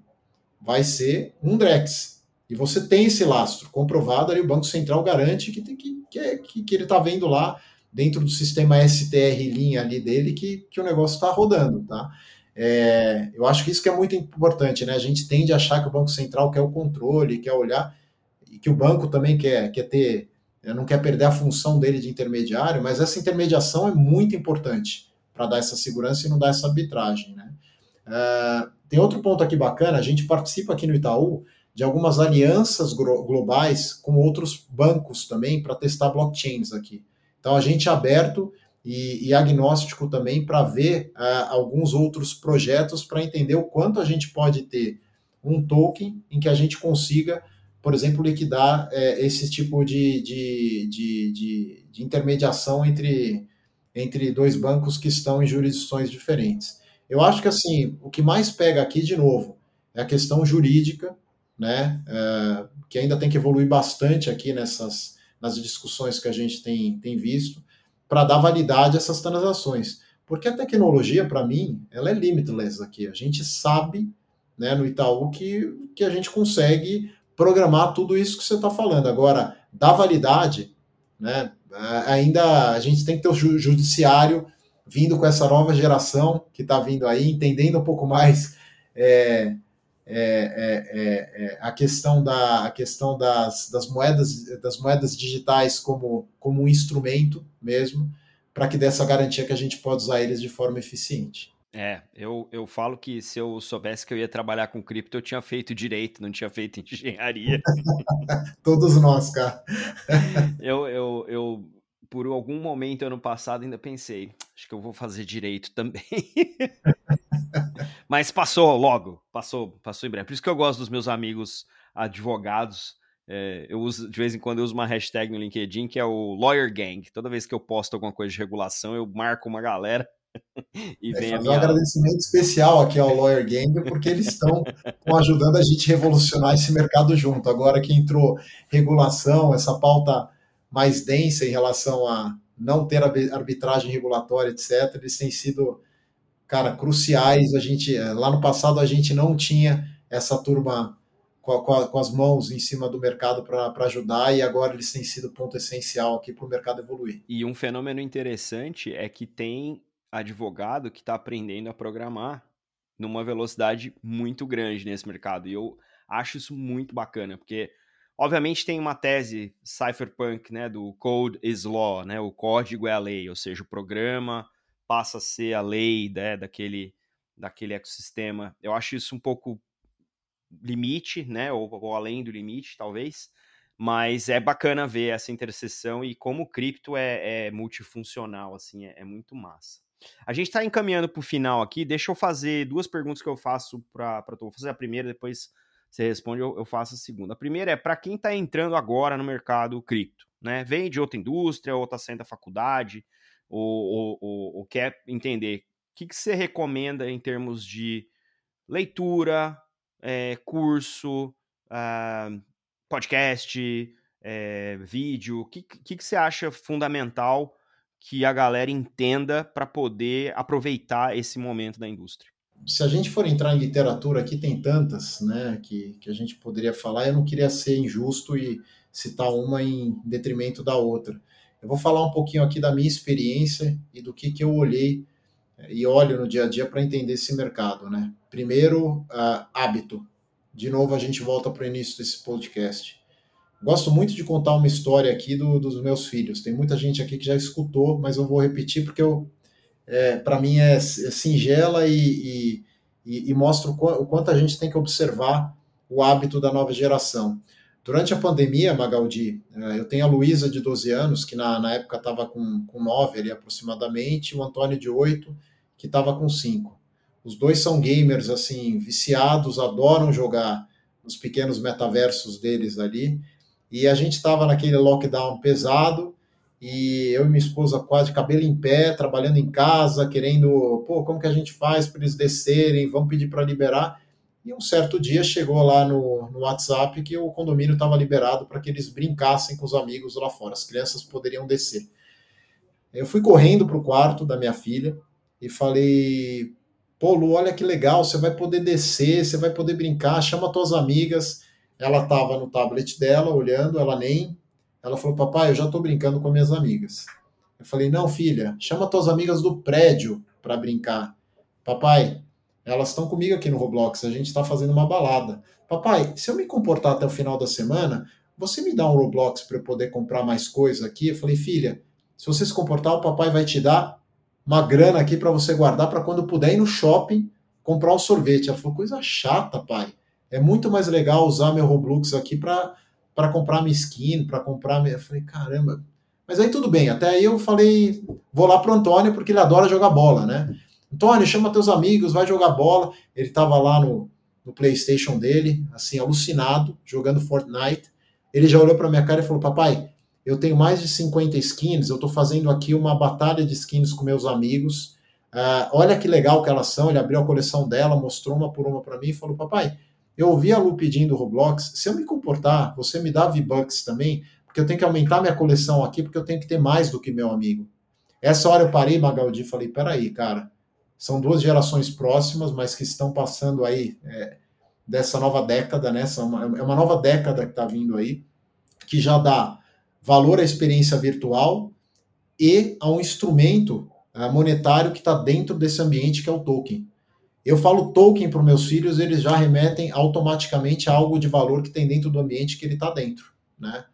S2: vai ser um Drex. E você tem esse lastro comprovado ali, o Banco Central garante que, que, que, que, que ele está vendo lá dentro do sistema STR linha ali dele que, que o negócio está rodando, tá? É, eu acho que isso que é muito importante, né? A gente tende a achar que o Banco Central quer o controle, quer olhar, e que o banco também quer, quer ter, né, não quer perder a função dele de intermediário, mas essa intermediação é muito importante para dar essa segurança e não dar essa arbitragem, né? É, tem outro ponto aqui bacana, a gente participa aqui no Itaú de algumas alianças globais com outros bancos também para testar blockchains aqui. Então a gente é aberto e, e agnóstico também para ver uh, alguns outros projetos para entender o quanto a gente pode ter um token em que a gente consiga, por exemplo, liquidar uh, esse tipo de, de, de, de, de intermediação entre, entre dois bancos que estão em jurisdições diferentes. Eu acho que assim, o que mais pega aqui, de novo, é a questão jurídica, né? Uh, que ainda tem que evoluir bastante aqui nessas nas discussões que a gente tem, tem visto para dar validade a essas transações. Porque a tecnologia, para mim, ela é limitless aqui. A gente sabe, né, no Itaú, que, que a gente consegue programar tudo isso que você está falando. Agora, da validade, né, ainda a gente tem que ter o judiciário vindo com essa nova geração que está vindo aí, entendendo um pouco mais é, é, é, é, é, a questão, da, a questão das, das, moedas, das moedas digitais como, como um instrumento mesmo, para que dê essa garantia que a gente pode usar eles de forma eficiente.
S1: É, eu, eu falo que se eu soubesse que eu ia trabalhar com cripto, eu tinha feito direito, não tinha feito [LAUGHS] engenharia. [LAUGHS]
S2: Todos nós, cara. [LAUGHS]
S1: eu, eu, eu, por algum momento ano passado, ainda pensei, acho que eu vou fazer direito também. Mas passou logo, passou, passou em breve. Por isso que eu gosto dos meus amigos advogados. É, eu uso, de vez em quando, eu uso uma hashtag no LinkedIn que é o Lawyer Gang. Toda vez que eu posto alguma coisa de regulação, eu marco uma galera [LAUGHS]
S2: e é, vem a minha... um agradecimento especial aqui ao Lawyer Gang, porque eles estão ajudando a gente revolucionar esse mercado junto. Agora que entrou regulação, essa pauta mais densa em relação a não ter arbitragem regulatória, etc., eles têm sido cara, cruciais. A gente, eh, lá no passado, a gente não tinha essa turma com, a, com as mãos em cima do mercado para ajudar, e agora eles têm sido ponto essencial aqui para o mercado evoluir.
S1: E um fenômeno interessante é que tem advogado que está aprendendo a programar numa velocidade muito grande nesse mercado. E eu acho isso muito bacana, porque obviamente tem uma tese cypherpunk, né, do code is law, né, o código é a lei, ou seja, o programa passa a ser a lei né, daquele, daquele ecossistema. Eu acho isso um pouco limite, né? Ou, ou, além do limite, talvez. Mas é bacana ver essa interseção e como o cripto é, é multifuncional, assim, é, é, muito massa. A gente está encaminhando para o final aqui. Deixa eu fazer duas perguntas que eu faço para tu. Vou fazer a primeira, depois você responde, eu, eu faço a segunda. A primeira é para quem está entrando agora no mercado cripto, né? Vem de outra indústria ou está saindo da faculdade ou, ou, ou quer entender, o que, que você recomenda em termos de leitura, é, curso, uh, podcast, é, vídeo? O que, que, que você acha fundamental que a galera entenda para poder aproveitar esse momento da indústria?
S2: Se a gente for entrar em literatura, aqui tem tantas né, que, que a gente poderia falar, eu não queria ser injusto e citar uma em detrimento da outra. Eu vou falar um pouquinho aqui da minha experiência e do que, que eu olhei eh, e olho no dia a dia para entender esse mercado, né? Primeiro, uh, hábito. De novo, a gente volta para o início desse podcast. Gosto muito de contar uma história aqui do, dos meus filhos. Tem muita gente aqui que já escutou, mas eu vou repetir porque eu, é, para mim é, é singela e, e, e, mostra o, o quanto a gente tem que observar o hábito da nova geração. Durante a pandemia, Magaldi, é, eu tenho a Luísa de 12 anos, que na, na época estava com, com 9 ali aproximadamente, e o Antônio de 8, que estava com 5. Os dois são gamers, assim, viciados, adoram jogar nos pequenos metaversos deles ali. E a gente estava naquele lockdown pesado, e eu e minha esposa quase cabelo em pé, trabalhando em casa, querendo, pô, como que a gente faz para eles descerem, vamos pedir para liberar. E um certo dia chegou lá no, no WhatsApp que o condomínio estava liberado para que eles brincassem com os amigos lá fora, as crianças poderiam descer. Eu fui correndo para o quarto da minha filha e falei: Pô, Lu, olha que legal, você vai poder descer, você vai poder brincar, chama tuas amigas. Ela estava no tablet dela, olhando, ela nem. Ela falou: Papai, eu já estou brincando com minhas amigas. Eu falei: Não, filha, chama tuas amigas do prédio para brincar. Papai, elas estão comigo aqui no Roblox, a gente está fazendo uma balada. Papai, se eu me comportar até o final da semana, você me dá um Roblox para eu poder comprar mais coisa aqui? Eu falei: Filha, se você se comportar, o papai vai te dar uma grana aqui para você guardar para quando puder ir no shopping comprar um sorvete. Ela falou: coisa chata, pai. É muito mais legal usar meu Roblox aqui para comprar minha skin, para comprar minha. Eu falei: caramba. Mas aí tudo bem. Até aí eu falei: vou lá pro Antônio porque ele adora jogar bola, né? Antônio, chama teus amigos, vai jogar bola. Ele estava lá no, no PlayStation dele, assim, alucinado, jogando Fortnite. Ele já olhou para minha cara e falou: Papai, eu tenho mais de 50 skins, eu estou fazendo aqui uma batalha de skins com meus amigos. Uh, olha que legal que elas são. Ele abriu a coleção dela, mostrou uma por uma para mim e falou: Papai, eu ouvi a Lu pedindo Roblox. Se eu me comportar, você me dá V-Bucks também, porque eu tenho que aumentar minha coleção aqui, porque eu tenho que ter mais do que meu amigo. Essa hora eu parei, Magaldi, e falei: Peraí, cara, são duas gerações próximas, mas que estão passando aí é, dessa nova década, né? é uma nova década que está vindo aí, que já dá valor à experiência virtual e a um instrumento uh, monetário que está dentro desse ambiente que é o token. Eu falo token para os meus filhos, eles já remetem automaticamente a algo de valor que tem dentro do ambiente que ele está dentro, né?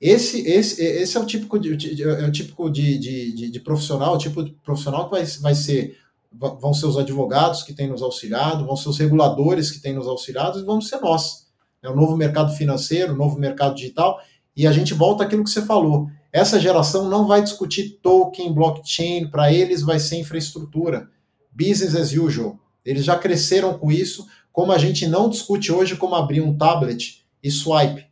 S2: Esse, esse, esse é o típico de, é o típico de, de, de, profissional, o tipo de profissional que vai, vai ser vão ser os advogados que têm nos auxiliado, vão ser os reguladores que têm nos auxiliado e vamos ser nós. É o novo mercado financeiro, o novo mercado digital, e a gente volta àquilo que você falou. Essa geração não vai discutir token, blockchain, para eles vai ser infraestrutura. Business as usual. Eles já cresceram com isso, como a gente não discute hoje como abrir um tablet e swipe.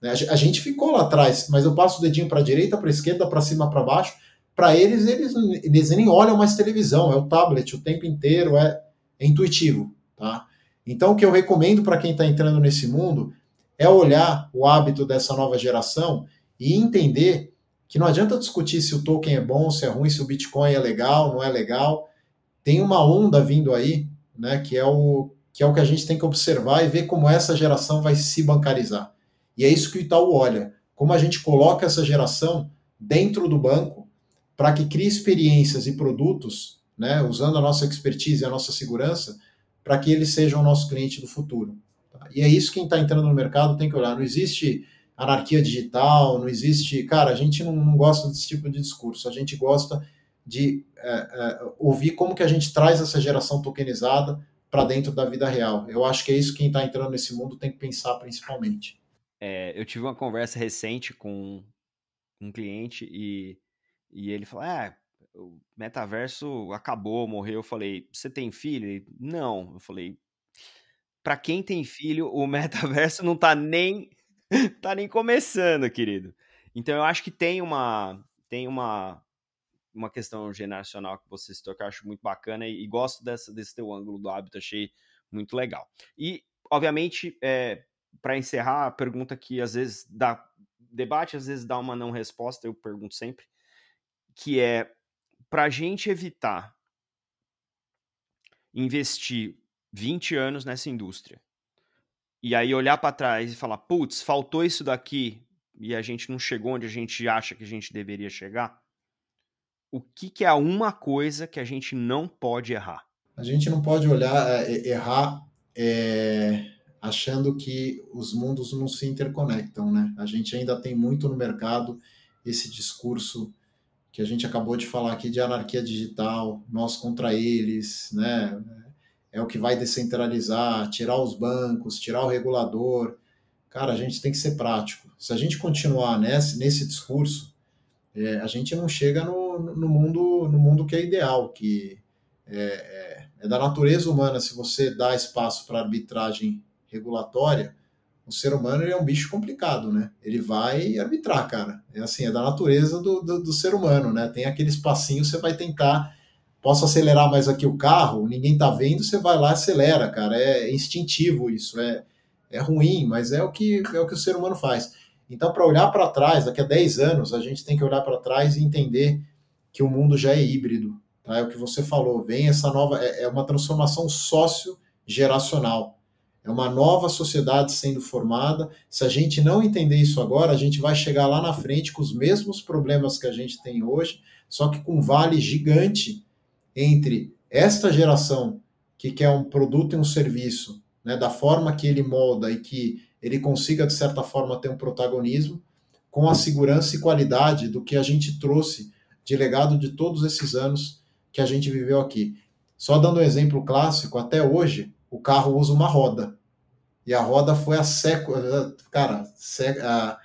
S2: Né? A gente ficou lá atrás, mas eu passo o dedinho para a direita, para a esquerda, para cima, para baixo. Para eles, eles, eles nem olham mais televisão, é o tablet o tempo inteiro, é, é intuitivo. Tá? Então, o que eu recomendo para quem está entrando nesse mundo é olhar o hábito dessa nova geração e entender que não adianta discutir se o token é bom, se é ruim, se o Bitcoin é legal, não é legal. Tem uma onda vindo aí, né, que é o que é o que a gente tem que observar e ver como essa geração vai se bancarizar. E é isso que o Itaú olha, como a gente coloca essa geração dentro do banco para que crie experiências e produtos, né, usando a nossa expertise e a nossa segurança, para que eles sejam o nosso cliente do futuro. E é isso que quem está entrando no mercado tem que olhar. Não existe anarquia digital, não existe. Cara, a gente não, não gosta desse tipo de discurso. A gente gosta de é, é, ouvir como que a gente traz essa geração tokenizada para dentro da vida real. Eu acho que é isso que quem está entrando nesse mundo tem que pensar principalmente.
S1: É, eu tive uma conversa recente com um cliente e, e ele falou: ah, o metaverso acabou, morreu. Eu falei: você tem filho? Ele, não. Eu falei: para quem tem filho, o [LAUGHS] metaverso não tá nem tá nem começando, querido. Então eu acho que tem uma tem uma uma questão generacional que você se toca, eu acho muito bacana e, e, gosto dessa, desse teu ângulo do hábito, achei muito legal. E, obviamente, é, para encerrar, a pergunta que às vezes dá debate, às vezes dá uma não resposta, eu pergunto sempre, que é para a gente evitar investir 20 anos nessa indústria. E aí olhar para trás e falar, putz, faltou isso daqui e a gente não chegou onde a gente acha que a gente deveria chegar. O que, que é uma coisa que a gente não pode errar?
S2: A gente não pode olhar, é, errar é, achando que os mundos não se interconectam, né? A gente ainda tem muito no mercado esse discurso que a gente acabou de falar aqui de anarquia digital, nós contra eles, né? é o que vai descentralizar, tirar os bancos, tirar o regulador. Cara, a gente tem que ser prático. Se a gente continuar nesse, nesse discurso, é, a gente não chega no, no, mundo, no mundo que é ideal, que é, é, é da natureza humana. Se você dá espaço para arbitragem regulatória, o ser humano é um bicho complicado, né? Ele vai arbitrar, cara. É assim, é da natureza do, do, do ser humano, né? Tem aquele espacinho, você vai tentar posso acelerar mais aqui o carro, ninguém está vendo, você vai lá e acelera, cara. É instintivo isso, é, é ruim, mas é o que é o que o ser humano faz. Então, para olhar para trás, daqui a 10 anos, a gente tem que olhar para trás e entender que o mundo já é híbrido. Tá? É o que você falou, vem essa nova. É, é uma transformação sócio-geracional. É uma nova sociedade sendo formada. Se a gente não entender isso agora, a gente vai chegar lá na frente com os mesmos problemas que a gente tem hoje, só que com um vale gigante entre esta geração que quer um produto e um serviço, né, da forma que ele molda e que ele consiga, de certa forma, ter um protagonismo, com a segurança e qualidade do que a gente trouxe de legado de todos esses anos que a gente viveu aqui. Só dando um exemplo clássico, até hoje, o carro usa uma roda. E a roda foi há séculos, cara, sé, a,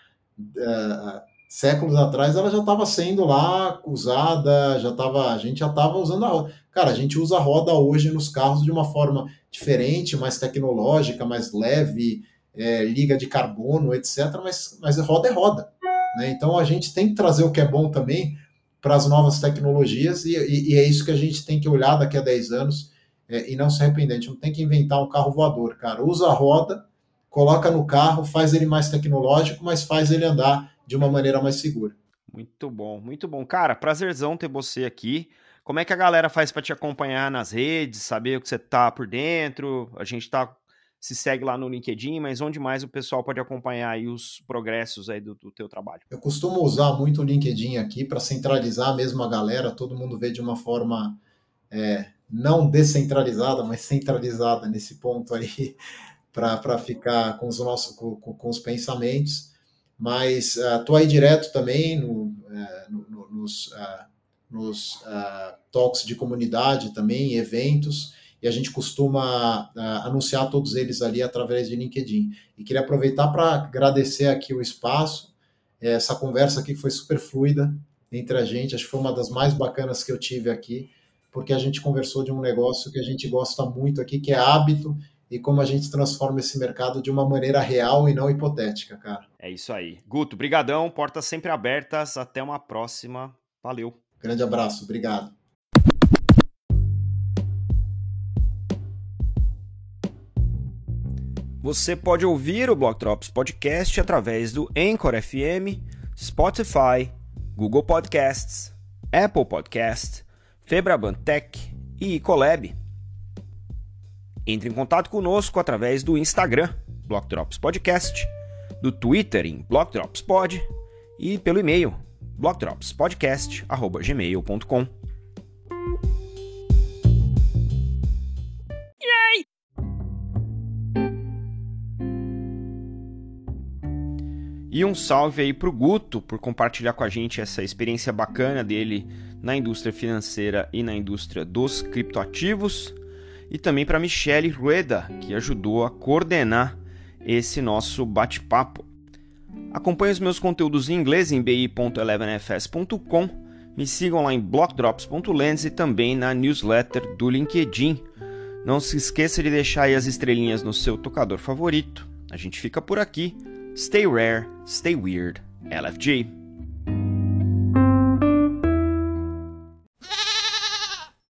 S2: a, séculos atrás ela já estava sendo lá usada, já estava, a gente já estava usando a roda. Cara, a gente usa a roda hoje nos carros de uma forma diferente, mais tecnológica, mais leve, é, liga de carbono, etc. Mas, mas roda é roda. Né? Então a gente tem que trazer o que é bom também para as novas tecnologias e, e, e, é isso que a gente tem que olhar daqui a 10 anos é, e não se arrepender. A gente não tem que inventar um carro voador, cara. Usa a roda, coloca no carro, faz ele mais tecnológico, mas faz ele andar de uma maneira mais segura.
S1: Muito bom, muito bom. Cara, prazerzão ter você aqui. Como é que a galera faz para te acompanhar nas redes, saber o que você tá por dentro? A gente tá se segue lá no LinkedIn, mas onde mais o pessoal pode acompanhar aí os progressos aí do, do teu trabalho?
S2: Eu costumo usar muito o LinkedIn aqui para centralizar mesmo a galera, todo mundo vê de uma forma é, não descentralizada, mas centralizada nesse ponto aí, [LAUGHS] para ficar com os nossos com, com os pensamentos. Mas estou uh, aí direto também no, uh, no, no, nos, uh, nos talks de comunidade também, eventos e a gente costuma anunciar todos eles ali através de LinkedIn. E queria aproveitar para agradecer aqui o espaço, essa conversa aqui foi super fluida entre a gente, acho que foi uma das mais bacanas que eu tive aqui, porque a gente conversou de um negócio que a gente gosta muito aqui, que é hábito e como a gente transforma esse mercado de uma maneira real e não hipotética, cara.
S1: É isso aí. Guto, brigadão, portas sempre abertas, até uma próxima. Valeu.
S2: Grande abraço, obrigado.
S1: Você pode ouvir o Block Drops Podcast através do Anchor FM, Spotify, Google Podcasts, Apple Podcasts, Febraban Tech e Ecolab. Entre em contato conosco através do Instagram, Block Drops Podcast, do Twitter em Block Drops Pod e pelo e-mail blockdropspodcast@gmail.com. E um salve aí pro Guto por compartilhar com a gente essa experiência bacana dele na indústria financeira e na indústria dos criptoativos. E também para Michele Rueda, que ajudou a coordenar esse nosso bate-papo. Acompanhe os meus conteúdos em inglês em bi.elevenfs.com, me sigam lá em blockdrops.lens e também na newsletter do LinkedIn. Não se esqueça de deixar aí as estrelinhas no seu tocador favorito. A gente fica por aqui. Stay rare, stay weird. LFG.